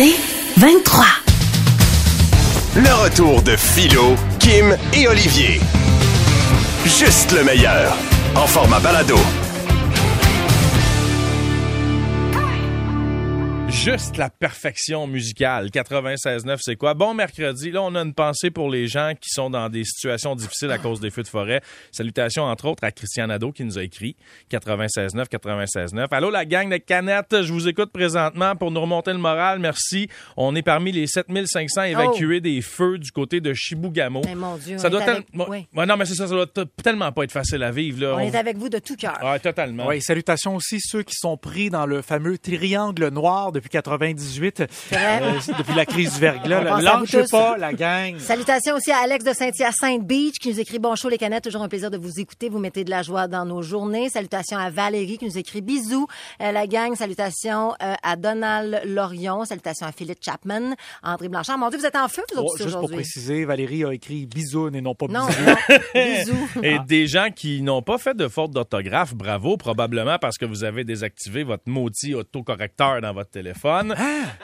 C'est 23. Le retour de Philo, Kim et Olivier. Juste le meilleur. En format balado. Juste la perfection musicale. 96.9, c'est quoi? Bon mercredi. Là, on a une pensée pour les gens qui sont dans des situations difficiles à cause des feux de forêt. Salutations, entre autres, à Christian Nadeau qui nous a écrit 96.9, 96.9. Allô, la gang de canettes. Je vous écoute présentement pour nous remonter le moral. Merci. On est parmi les 7500 évacués des feux du côté de Chibougamau. Mais mon Dieu, ça doit avec- oui. non, mais c'est ça, ça doit tellement pas être facile à vivre, là. On est avec vous de tout cœur. Ouais, totalement. Oui, salutations aussi ceux qui sont pris dans le fameux triangle noir depuis 98, vrai. euh, depuis la crise du verglas. Là. Lâchez pas, la gang. Salutations aussi à Alex de Saint-Hyacinthe Beach qui nous écrit Bonjour les canettes, toujours un plaisir de vous écouter, vous mettez de la joie dans nos journées. Salutations à Valérie qui nous écrit bisous. Euh, la gang, salutations euh, à Donald Lorion, salutations à Philippe Chapman, André Blanchard. Mon Dieu, vous êtes en feu vous Oh, autres aussi juste pour préciser, Valérie a écrit bisoun et non pas Non, bisous. non, bisous. Et des gens qui n'ont pas fait de faute d'orthographe, bravo, probablement parce que vous avez désactivé votre maudit autocorrecteur dans votre téléphone.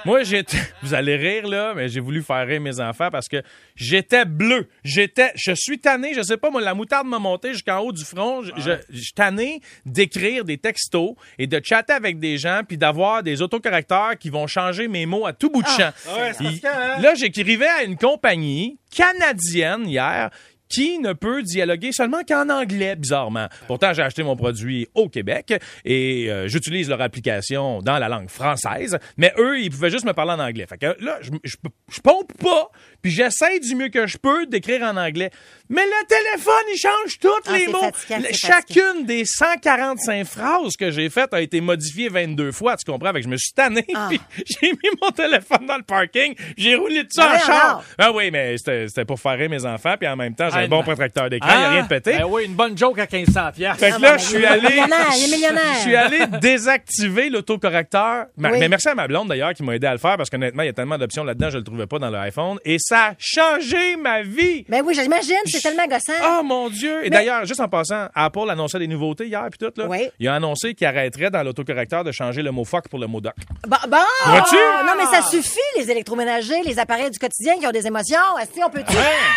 Moi, j'étais, vous allez rire là, mais j'ai voulu faire rire mes enfants parce que j'étais bleu. J'étais, je suis tanné, je sais pas, moi, la moutarde m'a monté jusqu'en haut du front. Je, je, je suis tanné d'écrire des textos et de chatter avec des gens puis d'avoir des autocorrecteurs qui vont changer mes mots à tout bout de champ. Puis Là, j'écrivais à une compagnie canadienne hier qui ne peut dialoguer seulement qu'en anglais, bizarrement? Pourtant, j'ai acheté mon produit au Québec et euh, j'utilise leur application dans la langue française, mais eux, ils pouvaient juste me parler en anglais. Fait que là, je, je, pompe pas, puis j'essaie du mieux que je peux d'écrire en anglais. Mais le téléphone, il change tous Ah, les mots. fatigant, Chacune des 145 phrases que j'ai faites a été modifiée 22 fois, tu comprends? Fait que je me suis tanné, Ah. puis j'ai mis mon téléphone dans le parking, j'ai roulé dessus en Voyons char. Ah oui, mais c'était c'était pour faire rire mes enfants, puis en même temps, j'ai Ah, un bon non. protracteur d'écran, il n'y a rien de pété. Ben oui, une bonne joke à 1500 piastres. Fait que Ah, là, bon, je ben, suis il est allé. millionnaire, il est millionnaire. Je suis allé désactiver l'autocorrecteur. Oui. Mais merci à ma blonde d'ailleurs qui m'a aidé à le faire parce qu'honnêtement, il y a tellement d'options là-dedans, je le trouvais pas dans l'iPhone. Et ça a changé ma vie. Ben oui, j'imagine, c'est tellement gossant. Oh mon Dieu! Et d'ailleurs, juste en passant, Apple annonçait des nouveautés hier puis tout là. Oui. Il a annoncé qu'il arrêterait dans l'autocorrecteur de changer le mot fuck pour le mot doc. Bon, bon. Vois-tu? Non, mais ça suffit, les électroménagers, les appareils du quotidien qui ont des émotions. Est-ce qu'on peut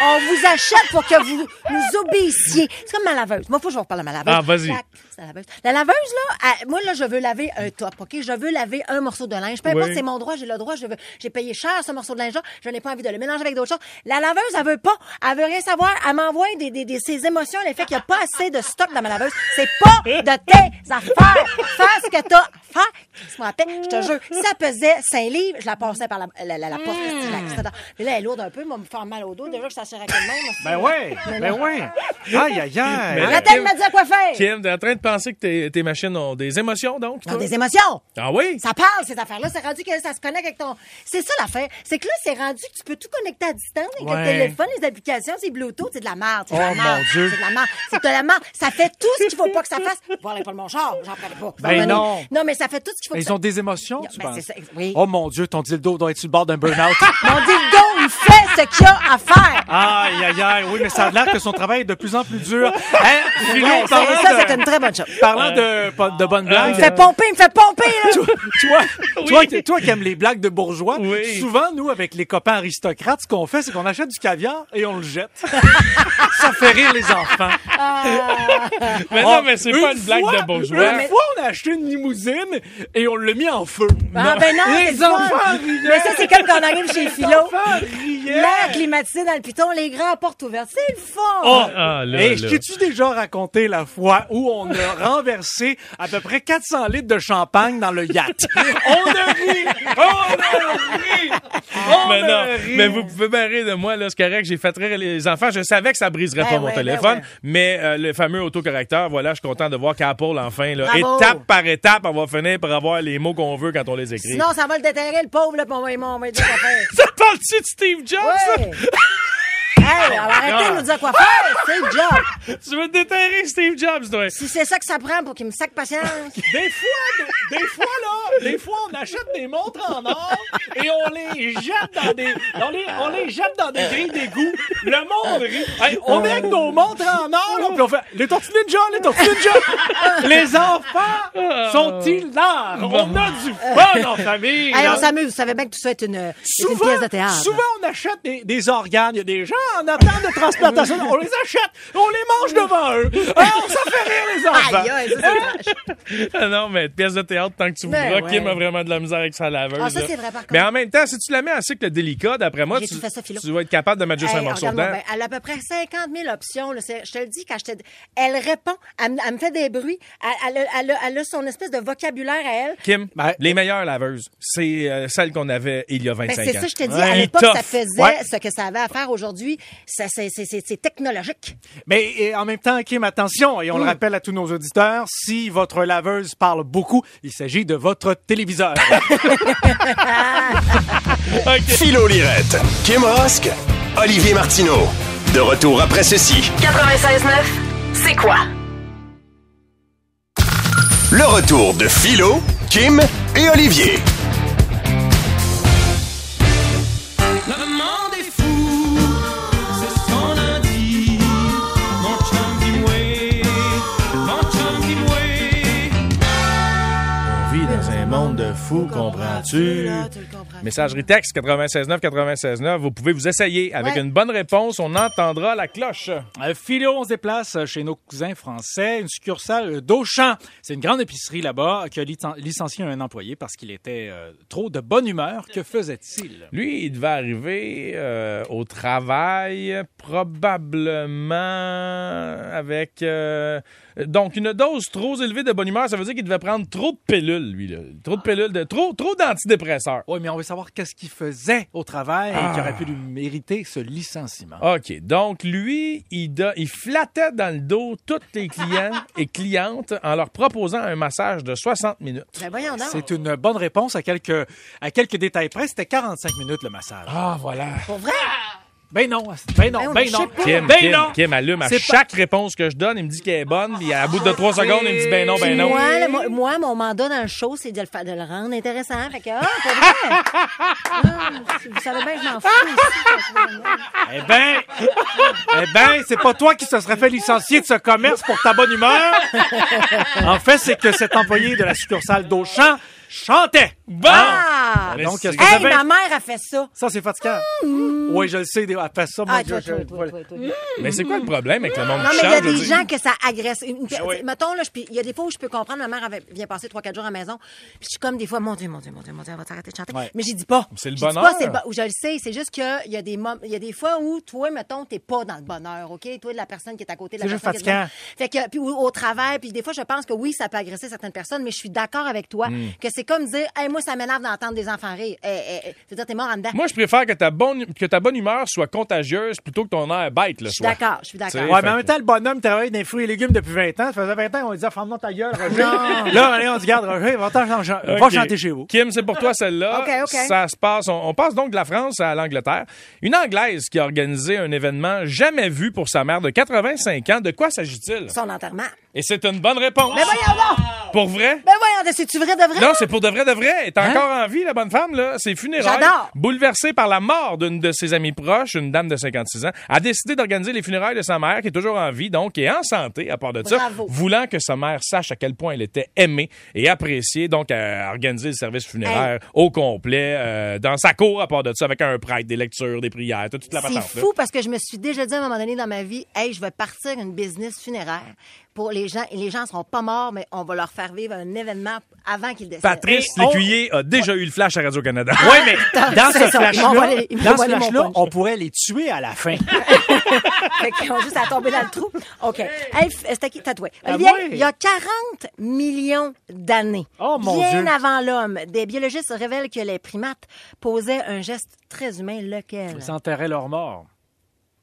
On vous achète pour que vous nous obéissiez. C'est comme ma laveuse. Moi, faut que je vous reparle de ma laveuse. Ah, vas-y. La, laveuse. La laveuse, là, elle- moi, là, je veux laver un top, OK? Je veux laver un morceau de linge. Peu importe, Oui. c'est mon droit, j'ai le droit, je veux, j'ai payé cher ce morceau de linge-là. Je n'ai pas envie de le mélanger avec d'autres choses. La laveuse, elle veut pas. Elle veut rien savoir. Elle m'envoie des, des, des, ses émotions, le fait qu'il n'y a pas assez de stock dans ma laveuse. C'est pas de tes affaires. Fais ce que t'as à faire. Je me rappelle, je te jure, ça pesait 5 livres, je la passais par la, la, la, la porte. Mais là, elle est lourde un peu, moi, me faire mal au dos. Déjà que je t'assure avec le même. Ben ouais, ben ouais. Aïe, aïe, aïe. Arrêtez de me dire quoi faire. Kim, t'es en train de penser que tes, tes machines ont des émotions donc? Ont des émotions. Ah oui? Ça parle, cette affaire-là. C'est rendu que ça se connecte avec ton. C'est ça l'affaire. C'est que là, c'est rendu que tu peux tout connecter à distance avec Ouais. le téléphone, les applications, c'est Bluetooth, c'est de la merde. C'est de Oh, la merde. mon Dieu. C'est de la merde. C'est de la merde. Ça fait tout ce qu'il faut pas que ça fasse. Voilà pas mon char, j'en prenais pas. Ben non. Non, mais ça fait tout ce qu'il faut Mais que ils ça. ont des émotions, tu Ben, penses? ça, oui. Oh mon Dieu, ton dildo doit être sur le bord d'un burn-out. Mon dildo, il fait ce qu'il a à faire. Aïe, aïe, aïe. Oui, mais ça a l'air que son travail est de plus en plus dur. Hein, Philo, Ouais, ça, de- c'est une très bonne chose. Parlant de, de bonnes Il blagues. me fait pomper, il me fait pomper, là. toi, toi, qui- toi qui aimes les blagues de bourgeois, Oui. souvent, nous, avec les copains aristocrates, ce qu'on fait, c'est qu'on achète du caviar et on le jette. ça fait rire les enfants. Mais Oh, non, mais c'est pas une blague fois- de bourgeois. Une fois, on a acheté une limousine et on l'a mis en feu. Ah, ben non, c'est les enfants. Mais ça, c'est comme quand on arrive chez Philo. L'air climatisé dans le piton, les grands portes ouvertes. C'est le fun. Oh, Ah, là, Hey, là. je t'ai-tu déjà raconté la fois où on a renversé à peu près 400 litres de champagne dans le yacht? on a ri! On a ri! On mais a non, ri! mais vous pouvez rire de moi, là, c'est correct, j'ai fait rire les enfants. Je savais que ça briserait Ben pas mon ben téléphone, ouais. mais euh, le fameux autocorrecteur, voilà, je suis content de voir qu'Apple, enfin, là, Bravo. étape par étape, on va finir par avoir les mots qu'on veut quand on les écrit. Sinon, ça va le déterrer, le pauvre, là, puis on va, on va lui dire quoi faire. Ça parle-tu de Steve Jobs? Ça? Ouais. Hey, alors arrêtez de nous dire quoi faire. Steve Jobs. Tu veux déterrer Steve Jobs, toi? Si c'est ça que ça prend pour qu'il me saque patience. Des fois, des, des fois, là, des fois, on achète des montres en or et on les jette dans des, on les, on les jette dans des grilles d'égout. Le monde rit. Hey, on est avec nos montres en or, là, puis on fait, les tortues ninja, les tortues ninja. les enfants sont-ils là? On a du fun en famille. Hey, on s'amuse. Vous savez bien que tout ça est une, est une Souvent, pièce de théâtre. souvent, on achète des, des organes. Il y a des gens en attente de transplantation. on les achète. On les mange devant eux. Alors, ça fait rire les enfants. Aïe, aïe, ça, c'est trash. Ah non, mais pièce de théâtre, tant que tu Ben voudras, ouais. Kim a vraiment de la misère avec sa laveuse. Ah, ça, là. c'est vrai, par contre. Mais en même temps, si tu la mets en cycle délicat, d'après moi, tu, ça, tu vas être capable de mettre juste Hey, un morceau dedans. bien, elle a à peu près 50 000 options. là. Je te le dis, quand je te... elle répond, elle, me- elle me fait des bruits, elle, elle a- elle a, elle a son espèce de vocabulaire à elle. Kim, Ben, les meilleures laveuses, c'est euh, celles qu'on avait il y a 25 Ben, c'est ans. ça, je te dis, Ouais, à l'époque, ça faisait Ouais. ce que ça avait à faire aujourd'hui. C'est c'est- Mais et en même temps, Kim, attention, et on le rappelle à tous nos auditeurs, si votre laveuse parle beaucoup, il s'agit de votre téléviseur. Philo Lirette, Kim Rosk, Olivier Martineau. De retour après ceci. 96.9, c'est quoi? Le retour de Philo, Kim et Olivier. Fous, comprends-tu? Messagerie texte 969 969. Vous pouvez vous essayer. Avec Ouais. une bonne réponse, on entendra la cloche. Euh, Philo, on se déplace euh, chez nos cousins français, une succursale d'Auchan. C'est une grande épicerie là-bas qui a licen- licencié un employé parce qu'il était euh, trop de bonne humeur. Que faisait-il? Lui, il devait arriver euh, au travail probablement avec euh, donc une dose trop élevée de bonne humeur. Ça veut dire qu'il devait prendre trop de pilules, lui. Là. Trop de pilules, de, trop, trop d'antidépresseurs. Oui, mais on veut savoir qu'est-ce qu'il faisait au travail et qui Ah. aurait pu lui mériter ce licenciement. OK. Donc, lui, il, do- il flattait dans le dos tous les clients et clientes en leur proposant un massage de 60 minutes. Ben. C'est une bonne réponse à quelques, à quelques détails près. C'était 45 minutes le massage. Ah, voilà. Pour vrai? Ben non, ben non, Ben ben non. sais pas. Kim, Ben Kim, non. Kim allume à C'est chaque réponse que je donne. Il me dit qu'elle est bonne. Puis à bout de trois secondes, il me dit ben non, ben non. Moi, là, moi, moi, mon mandat dans le show, c'est de le, faire, de le rendre intéressant. Fait que, ah, pas vrai? Ah, vous savez bien que je m'en fous aussi. Eh ben, eh ben, c'est pas toi qui se serait fait licencier de ce commerce pour ta bonne humeur. En fait, c'est que cet employé de la succursale d'Auchan chantait. Bon! Ah! Mais Donc, que Hey, ma mère a fait ça. Ça, c'est fatigant. Oui, je le sais, elle fait ça. Moi, Ah, je- toi, je- toi, toi, voilà. toi, toi. Mais c'est quoi le problème avec le monde Non, qui mais il y a je des veux dire? gens que ça agresse. Une- oui. Mettons, là, je il y a des fois où je peux comprendre, ma mère avait- vient passer 3-4 jours à la maison, puis je suis comme des fois, mon Dieu, mon Dieu, mon Dieu, mon Dieu, elle va t'arrêter de chanter. Ouais. Mais j'y dis pas. C'est le J'y dis bonheur. pas, c'est le je le sais, c'est juste qu'il y a des mom- il y a des fois où, toi, mettons, t'es pas dans le bonheur, OK? Toi, la personne qui est à côté de la C'est juste personne qui est fatigant. devant. Fait que, puis au, au travail, puis des fois, je pense que oui, ça peut agresser certaines personnes, mais je suis d'accord avec toi Hmm. que c'est comme dire, hey, moi, ça m'énerve d'entendre des enfants rire. Eh, eh, eh, C'est-à-dire, t'es mort en dedans. Moi, je préfère que ta bonne, que ta bonne humeur soit contagieuse plutôt que ton air bête le je suis d'accord, je suis d'accord. Ouais, mais en même temps, le bonhomme travaille dans les fruits et légumes depuis 20 ans. Ça faisait 20 ans qu'on lui disait, ferme ta gueule, Roger. Là, allez, on dit, garde, Roger, va, t'en- va OK. chanter chez vous. Kim, c'est pour toi celle-là. OK, OK. Ça se passe. On, on passe donc de la France à l'Angleterre. Une Anglaise qui a organisé un événement jamais vu pour sa mère de 85 ans. De quoi s'agit-il? Son enterrement. Et c'est une bonne réponse. Mais voyons donc! Pour vrai? Ben voyons, c'est-tu vrai de vrai? Non, c'est pour de vrai, de vrai. Elle est encore en vie, la bonne femme, là? C'est funérailles. J'adore. Bouleversée par la mort d'une de ses amies proches, une dame de 56 ans, a décidé d'organiser les funérailles de sa mère, qui est toujours en vie, donc, et en santé, à part de ça. Bravo. Voulant que sa mère sache à quel point elle était aimée et appréciée, donc, a organisé le service funéraire au complet, euh, dans sa cour, à part de ça, avec un prêtre, des lectures, des prières, toute la C'est patente, là. fou parce que je me suis déjà dit à un moment donné dans ma vie, hey, je vais partir une business funéraire pour les gens. Et les gens seront pas morts, mais on va leur faire vivre un événement avant qu'ils décèdent. Patrice Et on- Lécuyer a déjà eu le flash à Radio-Canada. Oui, mais dans ce ils flash-là, ils on pourrait les tuer à la fin. Qu'ils ont juste à tomber dans le trou. OK. Hey, f- c'était qui? Tatoué? Ah, il y a 40 millions d'années, Oh, mon bien Dieu. avant l'homme, des biologistes révèlent que les primates posaient un geste très humain, lequel? Ils enterraient leurs morts.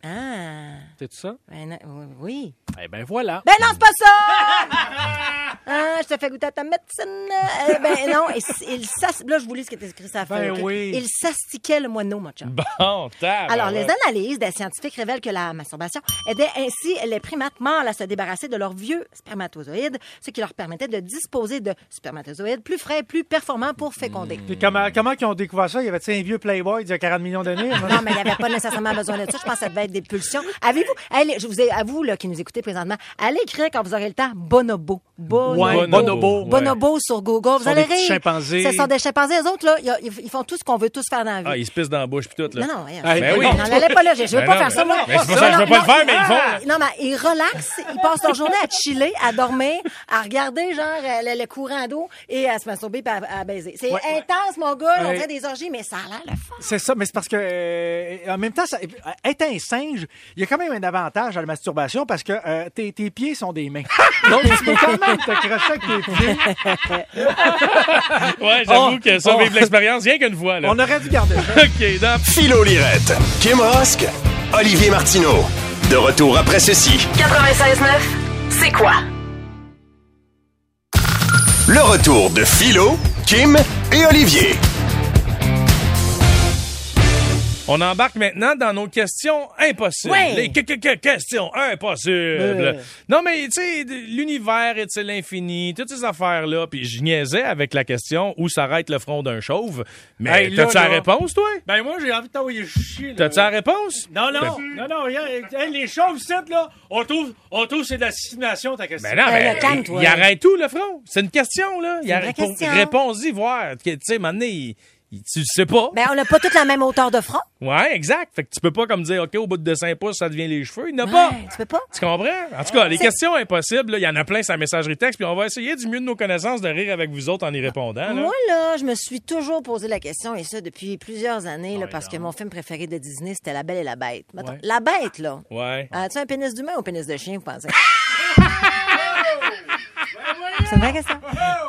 Ah, C'est tout ça? ben oui. Eh ben voilà. Ben non, c'est pas ça! Ah, je te fais goûter à ta médecine. Eh ben non, il, il là, je vous lis ce qui était écrit sur la feuille. Ben oui. Il s'astiquait le moineau, mon chum. Bon, tabarouette. Alors, les analyses des scientifiques révèlent que la masturbation aidait ainsi les primates mâles à se débarrasser de leurs vieux spermatozoïdes, ce qui leur permettait de disposer de spermatozoïdes plus frais plus performants pour féconder. Puis comment, comment ils ont découvert ça? Il y avait un vieux Playboy d'il y a 40 millions d'années? Non, mais il n'y avait pas nécessairement besoin de ça. Je pense que ça devait être des pulsions. Avez-vous, je vous ai, à vous là, qui nous écoutez présentement, allez écrire quand vous aurez le temps bonobo. Bonobo. Ouais, bonobo. Ouais. Bonobo sur Google. Vous allez rire. chimpanzés. Ce sont des chimpanzés. Les autres, là, ils, ils font tout ce qu'on veut tous faire dans la vie. Ah, ils se pissent dans la bouche puis tout, là. Non, non, rien. Ah, Ben oui. Non, n'allez pas là. Je veux Ben pas faire ça, moi. mais c'est pour ça que je veux pas le faire, mais ils font. Non, mais ils relaxent. Ils passent leur journée à chiller, à dormir, à regarder, genre, euh, le, le courant d'eau et à se masturber puis à, à baiser. C'est Ouais. intense, mon gars. On Ouais. fait des orgies, mais ça a l'air le fun. C'est ça, mais c'est parce que euh, en même temps, ça, être un singe, il y a quand même un avantage à la masturbation parce que euh, tes, tes pieds sont des mains. Donc tu peux quand même te tes pieds. Ouais, j'avoue Oh, que ça, oh. vive l'expérience rien qu'une fois, là. On aurait dû garder ça. OK, dans Philo Lirette, Kim Rosk, Olivier Martineau. De retour après ceci. 96.9, c'est quoi? Le retour de Philo, Kim et Olivier. On embarque maintenant dans nos questions impossibles. Ouais. Les que- que- que- questions impossibles. Euh. Non, mais tu sais, l'univers est l'infini, toutes ces affaires-là. Puis je niaisais avec la question où s'arrête le front d'un chauve? Mais Hey, t'as-tu la réponse, toi? Ben moi, j'ai envie de t'envoyer chier. là. T'as-tu la réponse? Non, non, non, non, hey, les chauves, ici, là, on trouve, on trouve c'est de la simulation, ta question. Ben non, Ben, ben, calme-toi. il arrête tout, le front? C'est une question, là. Il une arrête, vraie pour- question. Réponds-y, voir. Tu sais, maintenant, il- il- tu le sais pas. Ben, on n'a pas toute la même hauteur de front. Ouais, exact. Fait que tu peux pas comme dire, OK, au bout de 5 pouces, ça devient les cheveux. Il n'y en a pas. Tu peux pas. Tu comprends? En tout cas, les C'est- questions impossibles, il y en a plein sur la messagerie texte, puis on va essayer du mieux de nos connaissances de rire avec vous autres en y répondant. là. Moi, là, je me suis toujours posé la question, et ça depuis plusieurs années, là, parce que mon film préféré de Disney, c'était La Belle et la Bête. Mettons, Ouais. La Bête, là. Ouais. As-tu un pénis d'humain ou un pénis de chien, vous pensez? C'est une vraie question.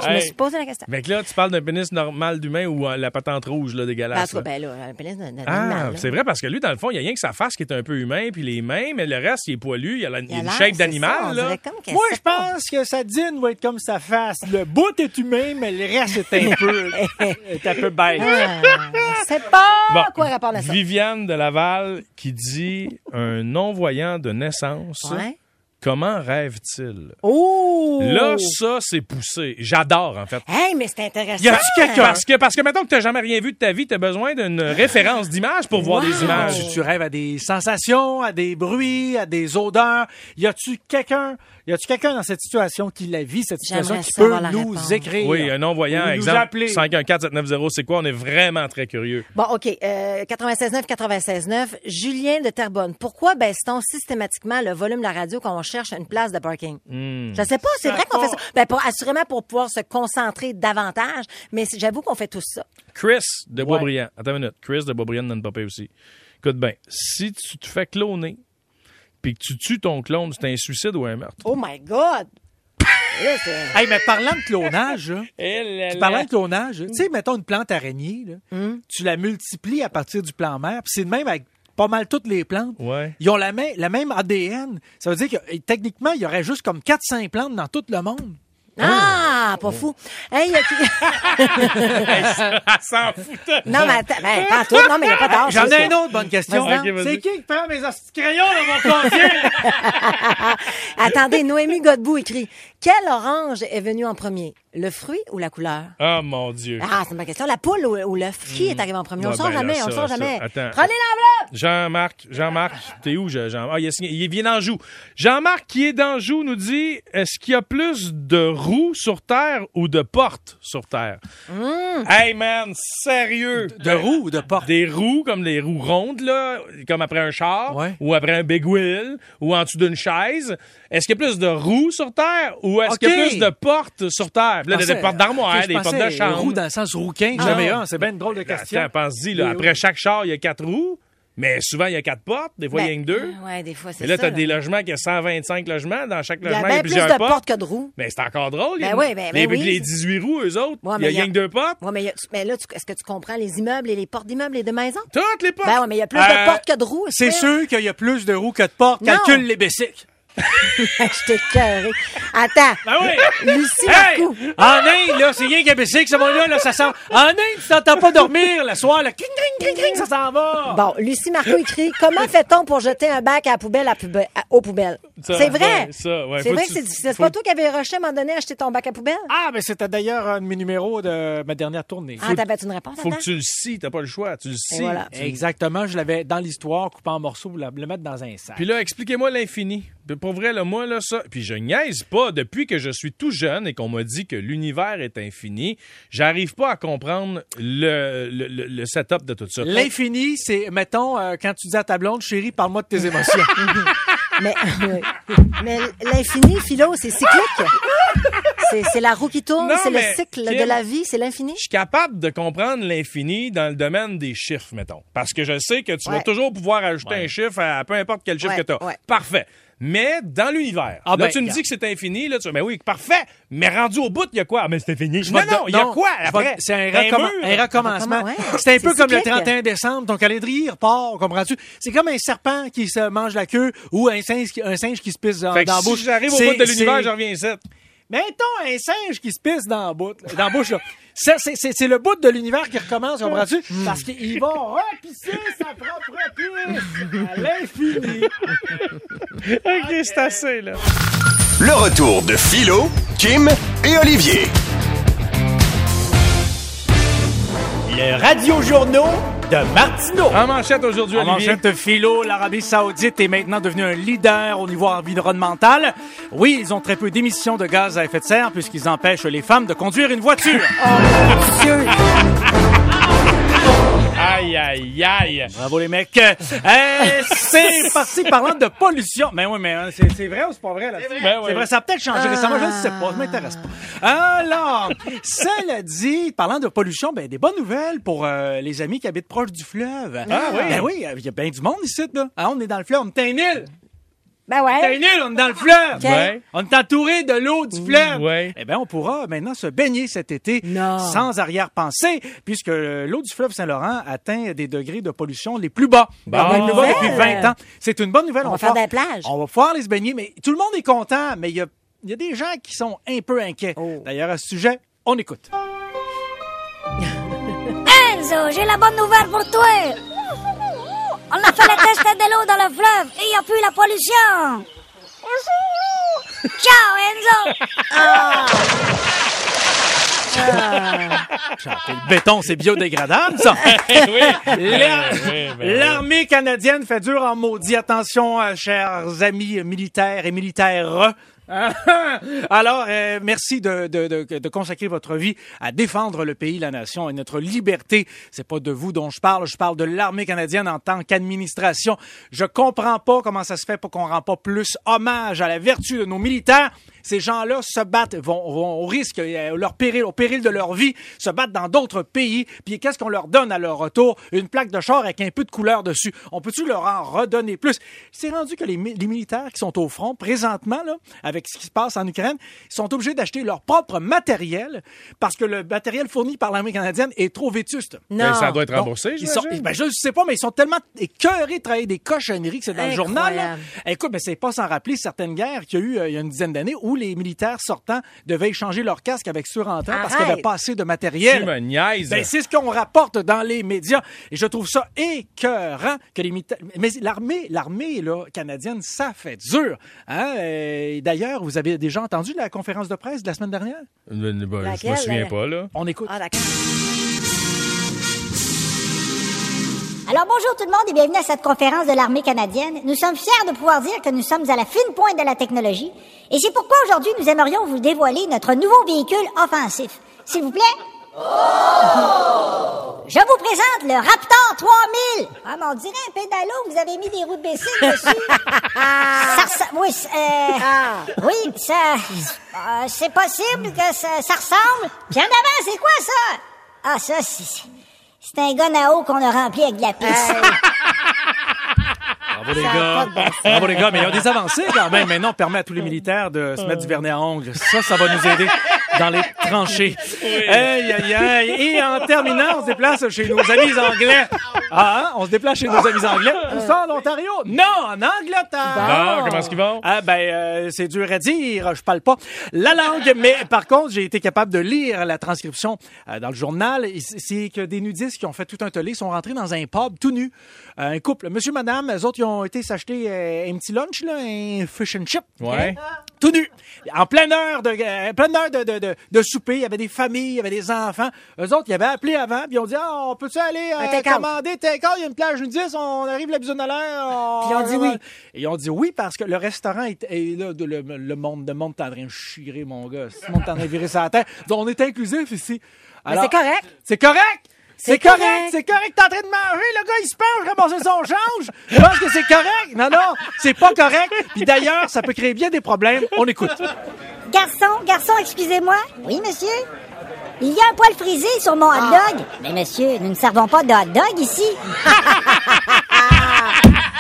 Je me Hey. suis posé la question. Fait que là, tu parles d'un pénis normal d'humain ou euh, la patente rouge, là, Ben, en dégueulasse. tout cas, là? ben là, un pénis d'un d'un Ah, animal. là. c'est vrai parce que lui, dans le fond, il y a rien que sa face qui est un peu humain, puis les mains, mais le reste, il est poilu, il a, la, il a une l'air, shape c'est ça, on d'animal, là. dirait comme qu'elle Moi, je pas. pense que sa dîne va être comme sa face. Le bout est humain, mais le reste est un peu, est un peu bête. Ah, c'est pas Bon, quoi répondre à ça. Viviane de Laval qui dit un non-voyant de naissance, Ouais. Comment rêve-t-il? Oh! Là, ça, c'est poussé. J'adore, en fait. Hey, mais c'est intéressant. Y a-tu quelqu'un? Parce que, parce que mettons que t'as jamais rien vu de ta vie, t'as besoin d'une référence d'image pour voir des images. Tu, tu rêves à des sensations, à des bruits, à des odeurs. Y a-tu quelqu'un, y a-tu quelqu'un dans cette situation qui la vit, cette situation, qui peut nous réponse. écrire? Oui, un non-voyant, exemple, appeler. 514-790, c'est quoi? On est vraiment très curieux. Bon, OK. Euh, 96.9, 96.9. Julien de Terrebonne. Pourquoi baisse-t-on systématiquement le volume de la radio quand on cherche une place de parking? Hmm. Je sais pas, c'est vrai qu'on fait ça. Ben, pour, assurément pour pouvoir se concentrer davantage, mais j'avoue qu'on fait tous ça. Chris de Boisbriand. Attends une minute. Chris de Boisbriand donne pas aussi. Écoute bien, si tu te fais cloner, puis que tu tues ton clone, c'est un suicide ou un meurtre? Oh my God! Là, Hey, mais parlant de clonage, là, Eh puis parlant de clonage, tu sais, mettons une plante araignée, là, Hmm? tu la multiplies à partir du plan mère, puis c'est de même avec pas mal toutes les plantes. Ouais. Ils ont la, même la même ADN. Ça veut dire que techniquement, il y aurait juste comme 4-5 plantes dans tout le monde. Ah, pas fou. Hey, y a qui- Elle s'en foutait. non, mais attends, ben, pas tout. Non, mais il n'y a pas d'âge. J'en ai une autre bonne question. Vas-y vas-y. c'est qui qui prend mes crayons dans mon casier? Attendez, Noémie Godbout écrit Quel orange est venu en premier? Le fruit ou la couleur? Oh mon Dieu. Ah, c'est ma question. La poule ou, ou l'œuf? Qui est arrivé en premier? On Ouais, le sort ben là, jamais, on le ça, sort ça. jamais. Attends. Prenez l'enveloppe Jean-Marc, Jean-Marc, t'es où, je- Jean? Ah, il, a signé- il vient d'Anjou. Jean-Marc, qui est d'Anjou, nous dit est-ce qu'il y a plus de roues sur Terre ou de portes sur Terre? Hmm. Hey, man, sérieux? De roues ou de portes? Des roues, comme des roues rondes, là, comme après un char, Ouais. ou après un big wheel, ou en dessous d'une chaise. Est-ce qu'il y a plus de roues sur Terre ou est-ce Ok. qu'il y a plus de portes sur Terre? Là, des portes d'armoire, des portes de chambre. Roue dans le sens rouquin, Ah. jamais un. C'est bien une drôle de question. Pense-y, après roues. chaque char, il y a quatre roues, mais souvent, il y a quatre portes, des fois, il y a Ben, deux. Ouais, des fois, c'est Et là, ça. t'as des logements qui ont 125 logements. Dans chaque Il y a logement, il y a plus plusieurs de portes. portes que de roues. Mais c'est encore drôle. Ben les- oui, ben- les, ben oui. les 18 roues, eux autres, il y a il y a- rien que deux portes. Ouais, mais, il y a- mais là, tu- est-ce que tu comprends les immeubles et les portes d'immeubles et de maisons? Toutes les portes. Ben ouais, mais il y a plus Euh, de portes que de roues. C'est sûr qu'il y a plus de roues que de portes. Calcule les bessiques. Je t'ai cœuré. Attends. Ben oui! Lucie Hey! Marcoux. En Inde, là, c'est rien qu'ABC que ce monde-là, là, ça sent. En Inde, tu t'entends pas dormir le soir, là. Cling, cling, cling, cling, ça s'en va. Bon, Lucie Marcoux écrit Comment fait-on pour jeter un bac à la poubelle à poubelle, à- aux poubelles? C'est vrai. ouais, ça, ouais, c'est vrai que c'est difficile. C'est pas toi qui avais rushé à un moment donné à acheter ton bac à poubelle? Ah, ben c'était d'ailleurs un de mes numéros de ma dernière tournée. Ah, t'avais une réponse Faut que tu le scies, t'as pas le choix, tu le scies. voilà. Exactement, je l'avais dans l'histoire, coupé en morceaux, pour le mettre dans un sac. Puis là, expliquez-moi l'infini. Puis Pour vrai, là, moi, là, ça. Puis je niaise pas. Depuis que je suis tout jeune et qu'on m'a dit que l'univers est infini, j'arrive pas à comprendre le, le, le- le setup de tout ça. L'infini, c'est, mettons, euh, quand tu dis à ta blonde, chérie, parle-moi de tes émotions. Mais. Mais l'infini, Philo, c'est cyclique. C'est la roue qui tourne, c'est le cycle Kim, de la vie, c'est l'infini. Je suis capable de comprendre l'infini dans le domaine des chiffres, mettons. Parce que je sais que tu vas toujours pouvoir ajouter un chiffre à peu importe quel chiffre Ouais, que tu as. ouais. Parfait. Mais dans l'univers, Ah là, ben, tu me dis que c'est infini, là, tu mais oui, parfait. Mais rendu au bout, il y a quoi? Ah, mais c'est infini. Je Non, non, il y a quoi après? C'est un, recomm- recommencement. Ouais. C'est un peu comme le cyclique. 31 décembre, ton calendrier repart, comprends-tu? C'est comme un serpent qui se mange la queue ou un singe qui, un singe qui se pisse dans, Fait que dans la si bouche. j'arrive au bout de l'univers, je reviens ici. Mettons un singe qui se pisse dans la bouche. Dans la bouche là. Ça, c'est, c'est, c'est le bout de l'univers qui recommence, comprends-tu? Parce qu'il va repisser sa propre pisse à l'infini. OK, c'est assez, là. Le retour de Philo, Kim et Olivier. Le radio-journaux de Martineau. En manchette aujourd'hui, En Olivier. manchette philo, l'Arabie Saoudite est maintenant devenue un leader au niveau environnemental. Oui, ils ont très peu d'émissions de gaz à effet de serre puisqu'ils empêchent les femmes de conduire une voiture. Dieu. Aïe, aïe, aïe. Bravo les mecs. Euh, c'est parti parlant de pollution. Mais oui, mais hein, c'est c'est vrai ou c'est pas vrai là? Ben oui. C'est vrai, ça a peut-être changé récemment, je ne sais pas, je m'intéresse pas. Alors, cela dit, parlant de pollution, ben des bonnes nouvelles pour euh, les amis qui habitent proche du fleuve. Ah oui? Ben oui, il y a bien du monde ici là. Ah, on est dans le fleuve, on est une île. Ben On ouais. une île, on est dans le fleuve. Ouais. On est entouré de l'eau du fleuve. ouais. Eh bien, on pourra maintenant se baigner cet été Non. sans arrière-pensée, puisque l'eau du fleuve Saint-Laurent atteint des degrés de pollution les plus bas. Bon. Les plus bas depuis Nouvelle. 20 ans. C'est une bonne nouvelle. On va faire pouvoir- des plages. On va pouvoir aller se baigner, mais tout le monde est content, mais il y a, il y a des gens qui sont un peu inquiets. Oh. D'ailleurs, à ce sujet, on écoute. Enzo, j'ai la bonne nouvelle pour toi. On a fait le test de l'eau dans le fleuve et il n'y a plus la pollution. Ciao, Enzo. Le béton, c'est biodégradable, ça. oui. Ben oui. L'armée canadienne fait dur en maudit. Attention, euh, chers amis militaires et militaires. Alors, euh, merci de, de, de, de consacrer votre vie à défendre le pays, la nation et notre liberté. C'est pas de vous dont je parle, je parle de l'armée canadienne en tant qu'administration. Je comprends pas comment ça se fait pour qu'on rend pas plus hommage à la vertu de nos militaires. Ces gens-là se battent, vont, vont au risque, euh, leur péril, au péril de leur vie, se battent dans d'autres pays. Puis qu'est-ce qu'on leur donne à leur retour? Une plaque de char avec un peu de couleur dessus. On peut-tu leur en redonner plus? C'est rendu que les, mi- les militaires qui sont au front, présentement, là, avec ce qui se passe en Ukraine, sont obligés d'acheter leur propre matériel parce que le matériel fourni par l'armée canadienne est trop vétuste. Ben, Non. ça doit être Donc, remboursé, ils sont, ben, je sais pas, mais ils sont tellement écœurés de travailler des cochonneries que c'est dans le journal. là. Écoute, mais c'est pas sans rappeler certaines guerres qu'il y a eu euh, il y a une dizaine d'années où les militaires sortants devaient échanger leur casque avec ceux rentrants parce qu'il n'y avait pas assez de Tu matériel. me niaises. Ben, c'est ce qu'on rapporte dans les médias. Et je trouve ça écœurant que les militaires... Mais l'armée, l'armée, là, canadienne, ça fait dur. Hein? Euh, D'ailleurs, vous avez déjà entendu la conférence de presse de la semaine dernière? Ben, ben, je me souviens la- pas, là. On écoute. Ah, Alors bonjour tout le monde et bienvenue à cette conférence de l'armée canadienne. Nous sommes fiers de pouvoir dire que nous sommes à la fine pointe de la technologie et c'est pourquoi aujourd'hui nous aimerions vous dévoiler notre nouveau véhicule offensif. S'il vous plaît. Je vous présente le Raptor 3000. Ah, mais on dirait un pédalo, vous avez mis des roues de baissine dessus. ça ressa- oui, euh, Ah. oui, ça, euh, c'est possible que ça, ça ressemble. Puis en avant, c'est quoi ça? Ah, ça, c'est, c'est un gun à eau qu'on a rempli avec de la pisse. Bravo les gars. Bravo les gars, mais il y a des avancées quand même. Maintenant, on permet à tous les militaires de se mettre du vernis à ongles. Ça, ça va nous aider. Dans les tranchées. Aïe, aïe, aïe. Et en terminant, on se déplace chez nos amis anglais. Ah, hein? on se déplace chez nos amis anglais. Où ça, en Ontario? Non, en Angleterre. Ah, comment est-ce qu'ils vont? Ah ben euh, c'est dur à dire, je parle pas la langue, mais par contre j'ai été capable de lire la transcription euh, dans le journal. C'est que des nudistes qui ont fait tout un tollé sont rentrés dans un pub tout nus, Euh, un couple, monsieur, madame, eux autres ils ont été s'acheter euh, un petit lunch là, un fish and chip, Ouais. tout nus, en pleine heure de euh, pleine heure de, de, de, de souper. Il y avait des familles, il y avait des enfants. Eux autres ils avaient appelé avant, puis ils ont dit ah on peut-tu aller euh, take-out. commander take-out, il y a une plage nudiste, on arrive la bisonne à l'air. on- Puis ils ont dit oui. et ils ont dit oui parce que le restaurant est, est là, de- le, le monde, le monde est en train de chirer, mon gars. Le monde est en train de virer sa tête. Donc, on est inclusif ici. Alors, c'est correct. C'est correct! C'est correct! C'est correct, t'es en train de manger, le gars, il se penche, ramasser son change! Je pense que c'est correct! Non, non, c'est pas correct! Puis d'ailleurs, ça peut créer bien des problèmes. On écoute. Garçon, garçon, excusez-moi. Oui, monsieur? Il y a un poil frisé sur mon hot dog. Mais monsieur, nous ne servons pas de hot dog ici.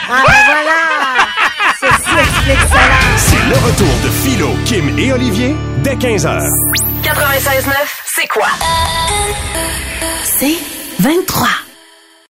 Ah, ben voilà! Ceci explique cela. C'est le retour de Philo, Kim et Olivier dès 15h. 96.9, c'est quoi? C'est 23.